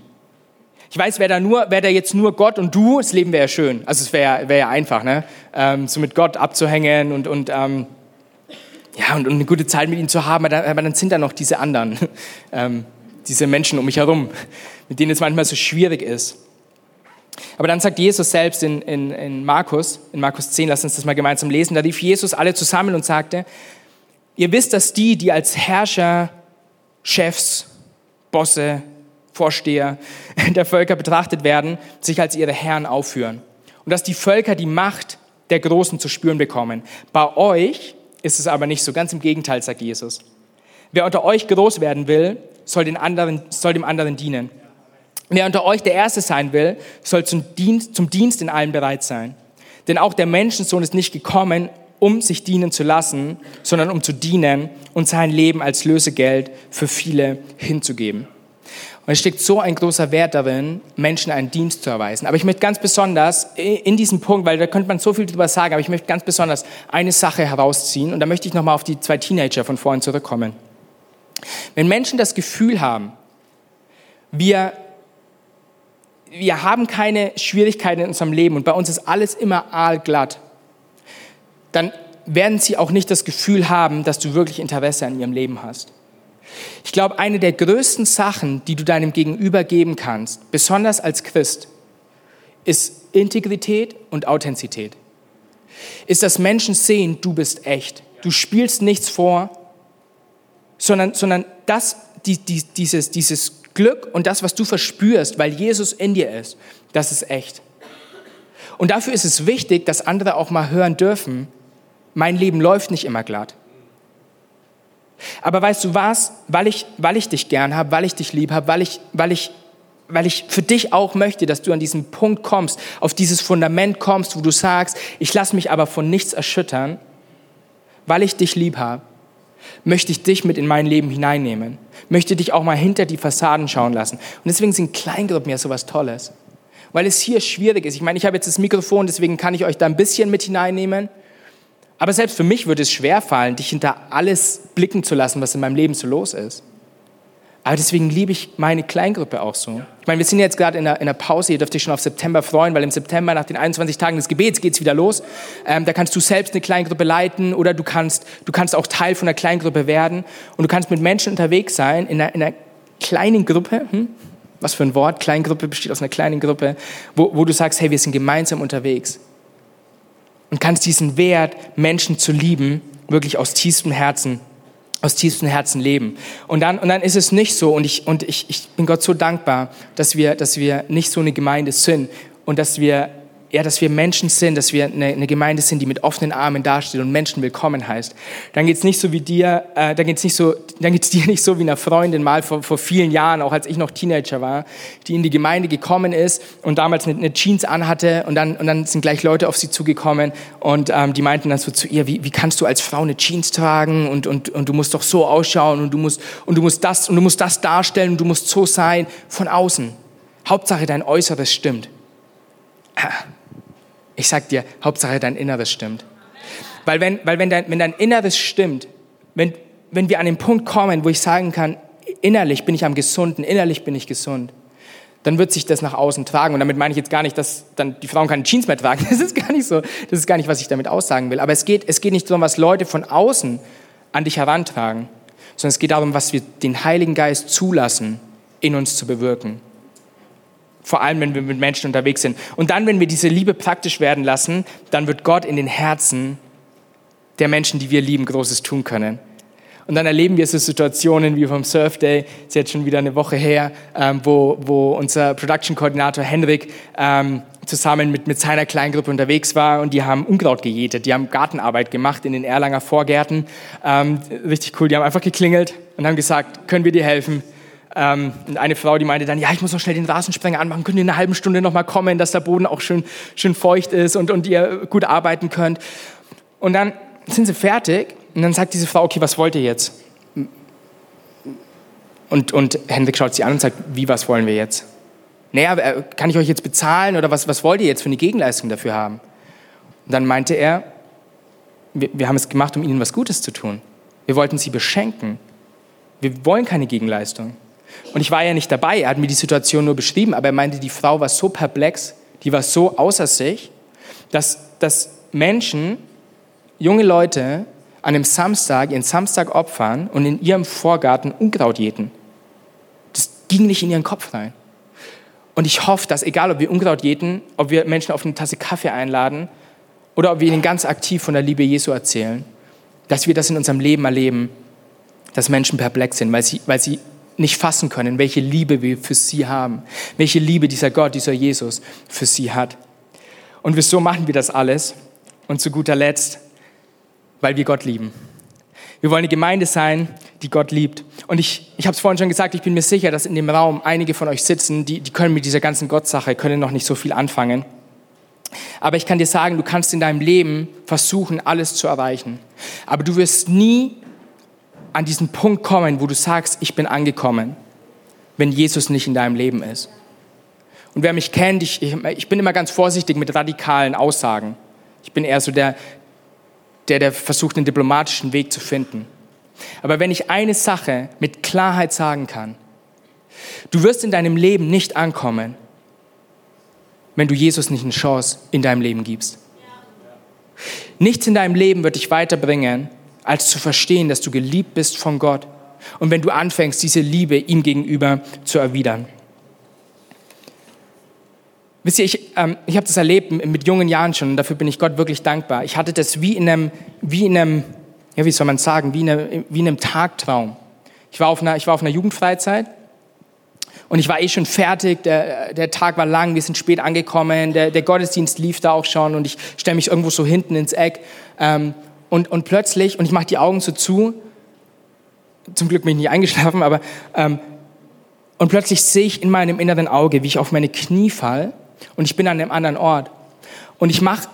Ich weiß, wäre da, nur, da jetzt nur Gott und du, das Leben wäre ja schön. Also es wäre wär ja einfach, ne? Ähm, so mit Gott abzuhängen und, und, ähm, ja, und, und, eine gute Zeit mit ihm zu haben. Aber dann, aber dann sind da noch diese anderen, ähm, diese Menschen um mich herum, mit denen es manchmal so schwierig ist. Aber dann sagt Jesus selbst in, in, in Markus, in Markus 10, lass uns das mal gemeinsam lesen, da rief Jesus alle zusammen und sagte, Ihr wisst, dass die, die als Herrscher, Chefs, Bosse, Vorsteher der Völker betrachtet werden, sich als ihre Herren aufführen. Und dass die Völker die Macht der Großen zu spüren bekommen. Bei euch ist es aber nicht so, ganz im Gegenteil, sagt Jesus. Wer unter euch groß werden will, soll, den anderen, soll dem anderen dienen. Wer unter euch der Erste sein will, soll zum Dienst, zum Dienst in allem bereit sein. Denn auch der Menschensohn ist nicht gekommen, um sich dienen zu lassen, sondern um zu dienen und sein Leben als Lösegeld für viele hinzugeben. Und es steckt so ein großer Wert darin, Menschen einen Dienst zu erweisen. Aber ich möchte ganz besonders in diesem Punkt, weil da könnte man so viel drüber sagen, aber ich möchte ganz besonders eine Sache herausziehen und da möchte ich nochmal auf die zwei Teenager von vorhin zurückkommen. Wenn Menschen das Gefühl haben, wir, wir haben keine Schwierigkeiten in unserem Leben und bei uns ist alles immer aalglatt, dann werden sie auch nicht das Gefühl haben, dass du wirklich Interesse an ihrem Leben hast. Ich glaube, eine der größten Sachen, die du deinem Gegenüber geben kannst, besonders als Christ, ist Integrität und Authentizität. Ist, dass Menschen sehen, du bist echt. Du spielst nichts vor, sondern, sondern das, die, die, dieses, dieses Glück und das, was du verspürst, weil Jesus in dir ist, das ist echt. Und dafür ist es wichtig, dass andere auch mal hören dürfen, mein Leben läuft nicht immer glatt. Aber weißt du was, weil ich, weil ich dich gern habe, weil ich dich lieb habe, weil ich, weil, ich, weil ich für dich auch möchte, dass du an diesen Punkt kommst, auf dieses Fundament kommst, wo du sagst, ich lasse mich aber von nichts erschüttern, weil ich dich lieb habe, möchte ich dich mit in mein Leben hineinnehmen, möchte dich auch mal hinter die Fassaden schauen lassen. Und deswegen sind Kleingruppen ja sowas Tolles, weil es hier schwierig ist. Ich meine, ich habe jetzt das Mikrofon, deswegen kann ich euch da ein bisschen mit hineinnehmen. Aber selbst für mich würde es schwer fallen, dich hinter alles blicken zu lassen, was in meinem Leben so los ist. Aber deswegen liebe ich meine Kleingruppe auch so. Ich meine, wir sind jetzt gerade in einer, in einer Pause, ihr dürft euch schon auf September freuen, weil im September nach den 21 Tagen des Gebets geht es wieder los. Ähm, da kannst du selbst eine Kleingruppe leiten oder du kannst, du kannst auch Teil von einer Kleingruppe werden und du kannst mit Menschen unterwegs sein in einer, in einer kleinen Gruppe. Hm? Was für ein Wort? Kleingruppe besteht aus einer kleinen Gruppe, wo, wo du sagst, hey, wir sind gemeinsam unterwegs und kannst diesen Wert, Menschen zu lieben, wirklich aus tiefstem Herzen aus tiefstem Herzen leben. Und dann, und dann ist es nicht so, und, ich, und ich, ich bin Gott so dankbar, dass wir, dass wir nicht so eine Gemeinde sind und dass wir ja, dass wir Menschen sind, dass wir eine, eine Gemeinde sind, die mit offenen Armen dasteht und Menschen willkommen heißt. Dann geht es nicht so wie dir, äh, dann geht es nicht so, dann geht's dir nicht so wie einer Freundin mal vor, vor vielen Jahren, auch als ich noch Teenager war, die in die Gemeinde gekommen ist und damals eine, eine Jeans anhatte und dann, und dann sind gleich Leute auf sie zugekommen und ähm, die meinten dann so zu ihr, wie, wie kannst du als Frau eine Jeans tragen und, und, und du musst doch so ausschauen und du musst, und du musst das und du musst das darstellen und du musst so sein von außen. Hauptsache dein Äußeres stimmt. Ich sag dir, Hauptsache dein Inneres stimmt. Weil wenn, weil wenn, dein, wenn dein Inneres stimmt, wenn, wenn wir an den Punkt kommen, wo ich sagen kann, innerlich bin ich am Gesunden, innerlich bin ich gesund, dann wird sich das nach außen tragen. Und damit meine ich jetzt gar nicht, dass dann die Frauen keine Jeans mehr tragen. Das ist gar nicht so. Das ist gar nicht, was ich damit aussagen will. Aber es geht, es geht nicht darum, was Leute von außen an dich herantragen, sondern es geht darum, was wir den Heiligen Geist zulassen, in uns zu bewirken. Vor allem, wenn wir mit Menschen unterwegs sind. Und dann, wenn wir diese Liebe praktisch werden lassen, dann wird Gott in den Herzen der Menschen, die wir lieben, Großes tun können. Und dann erleben wir so Situationen wie vom Surf Day, ist jetzt schon wieder eine Woche her, ähm, wo, wo unser Production-Koordinator Henrik ähm, zusammen mit, mit seiner Kleingruppe unterwegs war und die haben Unkraut gejätet, die haben Gartenarbeit gemacht in den Erlanger Vorgärten. Ähm, richtig cool, die haben einfach geklingelt und haben gesagt, können wir dir helfen? Ähm, eine Frau, die meinte dann, ja, ich muss noch schnell den Rasensprenger anmachen, könnt ihr in einer halben Stunde noch mal kommen, dass der Boden auch schön, schön feucht ist und, und ihr gut arbeiten könnt. Und dann sind sie fertig und dann sagt diese Frau, okay, was wollt ihr jetzt? Und, und Hendrik schaut sie an und sagt, wie, was wollen wir jetzt? Naja, äh, kann ich euch jetzt bezahlen oder was, was wollt ihr jetzt für eine Gegenleistung dafür haben? Und dann meinte er, wir, wir haben es gemacht, um ihnen was Gutes zu tun. Wir wollten sie beschenken. Wir wollen keine Gegenleistung. Und ich war ja nicht dabei, er hat mir die Situation nur beschrieben, aber er meinte, die Frau war so perplex, die war so außer sich, dass, dass Menschen, junge Leute, an einem Samstag ihren Samstag opfern und in ihrem Vorgarten Unkraut jäten. Das ging nicht in ihren Kopf rein. Und ich hoffe, dass egal, ob wir Unkraut jäten, ob wir Menschen auf eine Tasse Kaffee einladen oder ob wir ihnen ganz aktiv von der Liebe Jesu erzählen, dass wir das in unserem Leben erleben, dass Menschen perplex sind, weil sie, weil sie nicht fassen können, welche Liebe wir für sie haben, welche Liebe dieser Gott, dieser Jesus für sie hat. Und wieso machen wir das alles? Und zu guter Letzt, weil wir Gott lieben. Wir wollen eine Gemeinde sein, die Gott liebt. Und ich, ich habe es vorhin schon gesagt, ich bin mir sicher, dass in dem Raum einige von euch sitzen, die, die können mit dieser ganzen Gottsache, können noch nicht so viel anfangen. Aber ich kann dir sagen, du kannst in deinem Leben versuchen, alles zu erreichen. Aber du wirst nie an diesen Punkt kommen, wo du sagst, ich bin angekommen, wenn Jesus nicht in deinem Leben ist. Und wer mich kennt, ich, ich, bin immer ganz vorsichtig mit radikalen Aussagen. Ich bin eher so der, der, der versucht, einen diplomatischen Weg zu finden. Aber wenn ich eine Sache mit Klarheit sagen kann, du wirst in deinem Leben nicht ankommen, wenn du Jesus nicht eine Chance in deinem Leben gibst. Nichts in deinem Leben wird dich weiterbringen, als zu verstehen, dass du geliebt bist von Gott, und wenn du anfängst, diese Liebe ihm gegenüber zu erwidern. Wisst ihr, ich, ähm, ich habe das erlebt mit jungen Jahren schon und dafür bin ich Gott wirklich dankbar. Ich hatte das wie in einem, wie in einem ja, wie soll man sagen, wie in, einem, wie in einem Tagtraum. Ich war, auf einer, ich war auf einer Jugendfreizeit und ich war eh schon fertig, der, der Tag war lang, wir sind spät angekommen, der, der Gottesdienst lief da auch schon und ich stelle mich irgendwo so hinten ins Eck ähm, und, und plötzlich, und ich mache die Augen so zu, zum Glück bin ich nicht eingeschlafen, aber ähm, und plötzlich sehe ich in meinem inneren Auge, wie ich auf meine Knie fall und ich bin an einem anderen Ort. Und ich mache,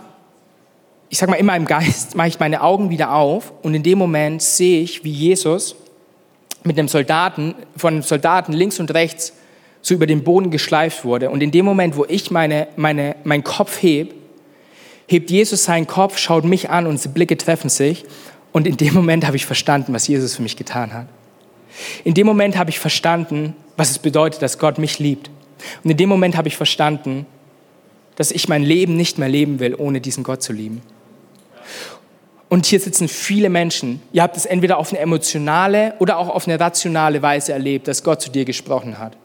ich sag mal, in meinem Geist mache ich meine Augen wieder auf und in dem Moment sehe ich, wie Jesus mit einem Soldaten, von einem Soldaten links und rechts so über den Boden geschleift wurde. Und in dem Moment, wo ich meine, meine, meinen Kopf heb, hebt Jesus seinen Kopf, schaut mich an und die Blicke treffen sich. Und in dem Moment habe ich verstanden, was Jesus für mich getan hat. In dem Moment habe ich verstanden, was es bedeutet, dass Gott mich liebt. Und in dem Moment habe ich verstanden, dass ich mein Leben nicht mehr leben will, ohne diesen Gott zu lieben. Und hier sitzen viele Menschen. Ihr habt es entweder auf eine emotionale oder auch auf eine rationale Weise erlebt, dass Gott zu dir gesprochen hat.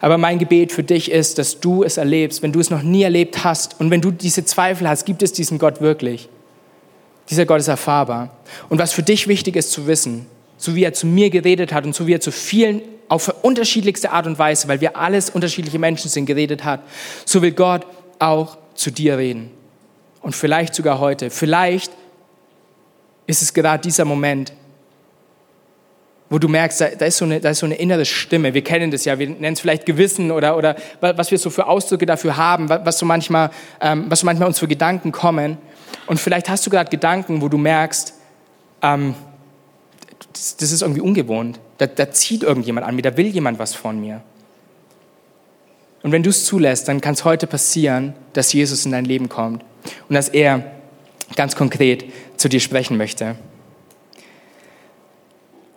Aber mein Gebet für dich ist, dass du es erlebst, wenn du es noch nie erlebt hast und wenn du diese Zweifel hast, gibt es diesen Gott wirklich? Dieser Gott ist erfahrbar. Und was für dich wichtig ist zu wissen, so wie er zu mir geredet hat und so wie er zu vielen auf unterschiedlichste Art und Weise, weil wir alles unterschiedliche Menschen sind, geredet hat, so will Gott auch zu dir reden. Und vielleicht sogar heute. Vielleicht ist es gerade dieser Moment, wo du merkst, da, ist so eine, da ist so eine innere Stimme. Wir kennen das ja, wir nennen es vielleicht Gewissen oder, oder was wir so für Ausdrücke dafür haben, was so manchmal, ähm, was so manchmal uns für Gedanken kommen. Und vielleicht hast du gerade Gedanken, wo du merkst, ähm, das, das, ist irgendwie ungewohnt. Da, da zieht irgendjemand an mir, da will jemand was von mir. Und wenn du es zulässt, dann kann es heute passieren, dass Jesus in dein Leben kommt und dass er ganz konkret zu dir sprechen möchte.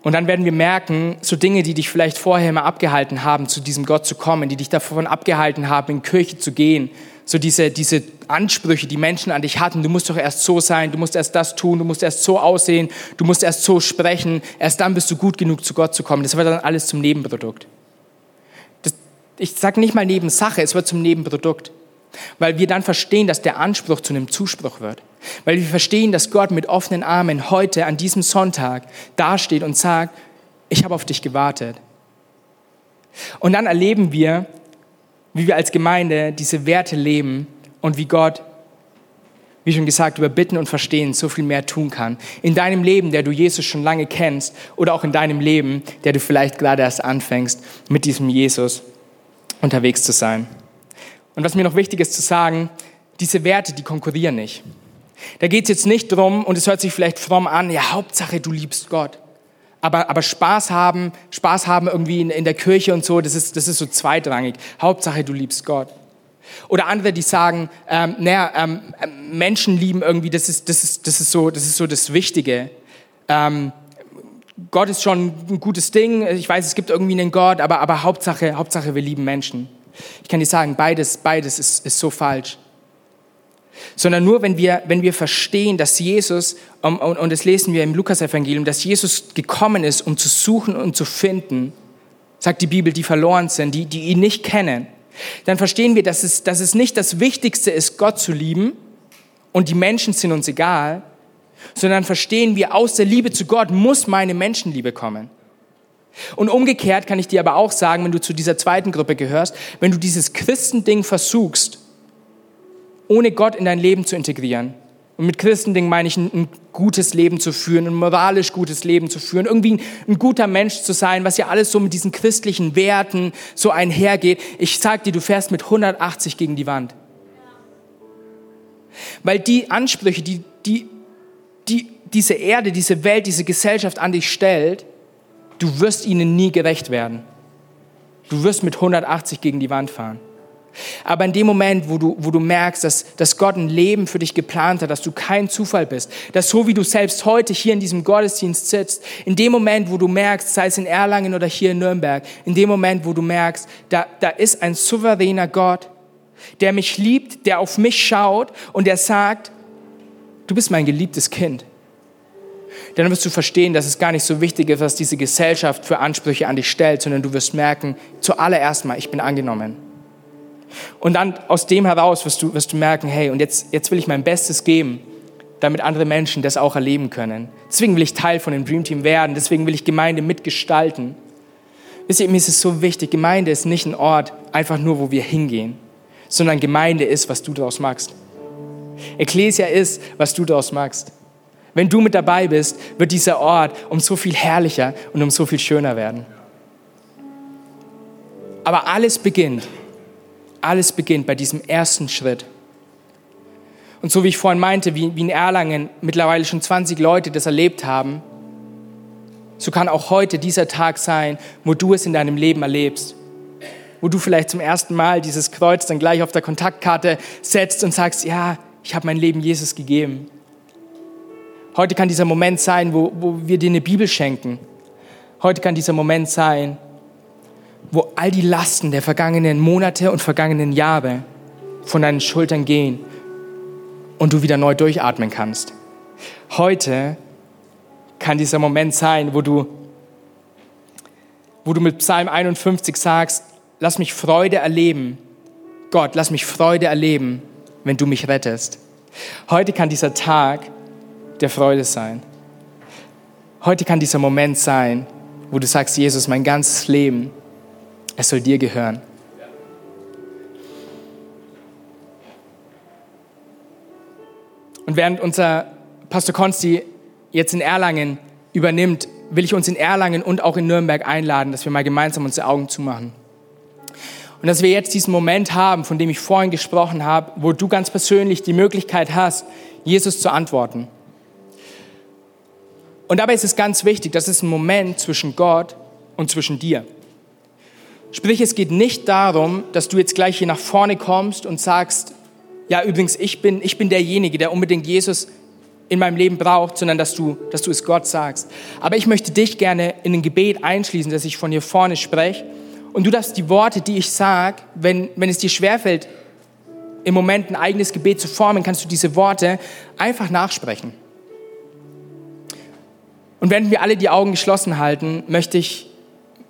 Und dann werden wir merken, so Dinge, die dich vielleicht vorher immer abgehalten haben, zu diesem Gott zu kommen, die dich davon abgehalten haben, in Kirche zu gehen, so diese, diese Ansprüche, die Menschen an dich hatten, du musst doch erst so sein, du musst erst das tun, du musst erst so aussehen, du musst erst so sprechen, erst dann bist du gut genug, zu Gott zu kommen. Das wird dann alles zum Nebenprodukt. Das, ich sage nicht mal Nebensache, es wird zum Nebenprodukt. Weil wir dann verstehen, dass der Anspruch zu einem Zuspruch wird. Weil wir verstehen, dass Gott mit offenen Armen heute an diesem Sonntag dasteht und sagt, ich habe auf dich gewartet. Und dann erleben wir, wie wir als Gemeinde diese Werte leben und wie Gott, wie schon gesagt, über Bitten und Verstehen so viel mehr tun kann. In deinem Leben, der du Jesus schon lange kennst, oder auch in deinem Leben, der du vielleicht gerade erst anfängst, mit diesem Jesus unterwegs zu sein. Und was mir noch wichtig ist zu sagen, diese Werte, die konkurrieren nicht. Da geht es jetzt nicht drum, und es hört sich vielleicht fromm an, ja, Hauptsache, du liebst Gott. Aber, aber Spaß haben, Spaß haben irgendwie in, in der Kirche und so, das ist, das ist so zweitrangig. Hauptsache, du liebst Gott. Oder andere, die sagen, ähm, naja, ähm, Menschen lieben irgendwie, das ist, das ist, das ist, so, das ist so das Wichtige. Ähm, Gott ist schon ein gutes Ding. Ich weiß, es gibt irgendwie einen Gott, aber, aber Hauptsache, Hauptsache, wir lieben Menschen. Ich kann dir sagen, beides, beides ist, ist so falsch sondern nur, wenn wir, wenn wir verstehen, dass Jesus, und, und das lesen wir im Lukas-Evangelium, dass Jesus gekommen ist, um zu suchen und zu finden, sagt die Bibel, die verloren sind, die, die ihn nicht kennen, dann verstehen wir, dass es, dass es nicht das Wichtigste ist, Gott zu lieben und die Menschen sind uns egal, sondern verstehen wir, aus der Liebe zu Gott muss meine Menschenliebe kommen. Und umgekehrt kann ich dir aber auch sagen, wenn du zu dieser zweiten Gruppe gehörst, wenn du dieses Christending versuchst, ohne Gott in dein Leben zu integrieren. Und mit Christending meine ich, ein, ein, gutes Leben zu führen, ein moralisch gutes Leben zu führen, irgendwie ein, ein, guter Mensch zu sein, was ja alles so mit diesen christlichen Werten so einhergeht. Ich sag dir, du fährst mit 180 gegen die Wand. Weil die Ansprüche, die, die, die diese Erde, diese Welt, diese Gesellschaft an dich stellt, du wirst ihnen nie gerecht werden. Du wirst mit 180 gegen die Wand fahren. Aber in dem Moment, wo du, wo du merkst, dass, dass Gott ein Leben für dich geplant hat, dass du kein Zufall bist, dass so wie du selbst heute hier in diesem Gottesdienst sitzt, in dem Moment, wo du merkst, sei es in Erlangen oder hier in Nürnberg, in dem Moment, wo du merkst, da, da ist ein souveräner Gott, der mich liebt, der auf mich schaut und der sagt, du bist mein geliebtes Kind. Dann wirst du verstehen, dass es gar nicht so wichtig ist, was diese Gesellschaft für Ansprüche an dich stellt, sondern du wirst merken, zuallererst mal, ich bin angenommen. Und dann aus dem heraus wirst du, wirst du merken, hey, und jetzt, jetzt will ich mein Bestes geben, damit andere Menschen das auch erleben können. Deswegen will ich Teil von dem Dream Team werden, deswegen will ich Gemeinde mitgestalten. Wisst ihr, mir ist es so wichtig, Gemeinde ist nicht ein Ort, einfach nur, wo wir hingehen, sondern Gemeinde ist, was du daraus machst. Ecclesia ist, was du daraus machst. Wenn du mit dabei bist, wird dieser Ort um so viel herrlicher und um so viel schöner werden. Aber alles beginnt, alles beginnt bei diesem ersten Schritt. Und so wie ich vorhin meinte, wie, in Erlangen mittlerweile schon 20 Leute das erlebt haben, so kann auch heute dieser Tag sein, wo du es in deinem Leben erlebst. Wo du vielleicht zum ersten Mal dieses Kreuz dann gleich auf der Kontaktkarte setzt und sagst, ja, ich habe mein Leben Jesus gegeben. Heute kann dieser Moment sein, wo, wo wir dir eine Bibel schenken. Heute kann dieser Moment sein, wo all die Lasten der vergangenen Monate und vergangenen Jahre von deinen Schultern gehen und du wieder neu durchatmen kannst. Heute kann dieser Moment sein, wo du, wo du mit Psalm 51 sagst, lass mich Freude erleben. Gott, lass mich Freude erleben, wenn du mich rettest. Heute kann dieser Tag der Freude sein. Heute kann dieser Moment sein, wo du sagst, Jesus, mein ganzes Leben, es soll dir gehören. Und während unser Pastor Konsti jetzt in Erlangen übernimmt, will ich uns in Erlangen und auch in Nürnberg einladen, dass wir mal gemeinsam unsere Augen zumachen. Und dass wir jetzt diesen Moment haben, von dem ich vorhin gesprochen habe, wo du ganz persönlich die Möglichkeit hast, Jesus zu antworten. Und dabei ist es ganz wichtig, das ist ein Moment zwischen Gott und zwischen dir. Sprich, es geht nicht darum, dass du jetzt gleich hier nach vorne kommst und sagst, ja, übrigens, ich bin, ich bin derjenige, der unbedingt Jesus in meinem Leben braucht, sondern dass du, dass du es Gott sagst. Aber ich möchte dich gerne in ein Gebet einschließen, dass ich von hier vorne spreche. Und du darfst die Worte, die ich sage, wenn, wenn es dir schwerfällt, im Moment ein eigenes Gebet zu formen, kannst du diese Worte einfach nachsprechen. Und wenn wir alle die Augen geschlossen halten, möchte ich,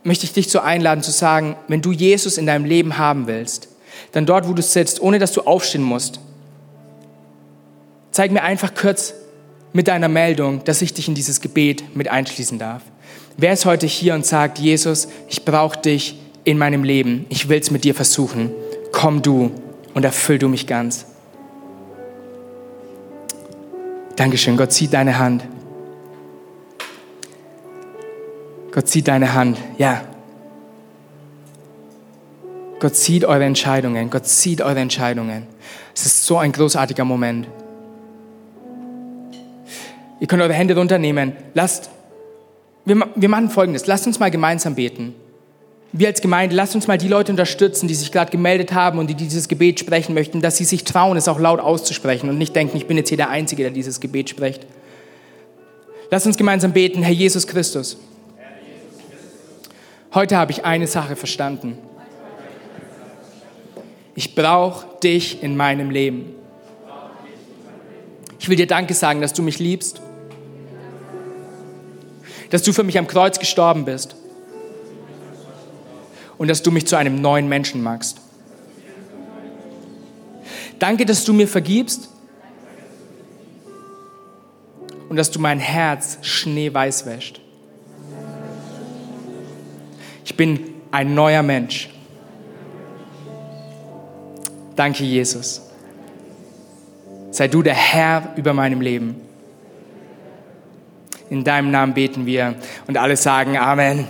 möchte ich dich so einladen zu sagen, wenn du Jesus in deinem Leben haben willst, dann dort, wo du sitzt, ohne dass du aufstehen musst. Zeig mir einfach kurz mit deiner Meldung, dass ich dich in dieses Gebet mit einschließen darf. Wer ist heute hier und sagt, Jesus, ich brauche dich in meinem Leben. Ich will es mit dir versuchen. Komm du und erfüll du mich ganz. Dankeschön. Gott sieht deine Hand. Gott sieht deine Hand. Ja, Gott sieht eure Entscheidungen. Gott sieht eure Entscheidungen. Es ist so ein großartiger Moment. Ihr könnt eure Hände runternehmen. Lasst, wir, wir machen Folgendes. Lasst uns mal gemeinsam beten. Wir als Gemeinde, lasst uns mal die Leute unterstützen, die sich gerade gemeldet haben und die dieses Gebet sprechen möchten, dass sie sich trauen, es auch laut auszusprechen und nicht denken, ich bin jetzt hier der Einzige, der dieses Gebet spricht. Lasst uns gemeinsam beten, Herr Jesus Christus. Heute habe ich eine Sache verstanden. Ich brauche dich in meinem Leben. Ich will dir Danke sagen, dass du mich liebst, dass du für mich am Kreuz gestorben bist und dass du mich zu einem neuen Menschen machst. Danke, dass du mir vergibst und dass du mein Herz schneeweiß wäscht. Ich bin ein neuer Mensch. Danke, Jesus. Sei du der Herr über meinem Leben. In deinem Namen beten wir und alle sagen Amen.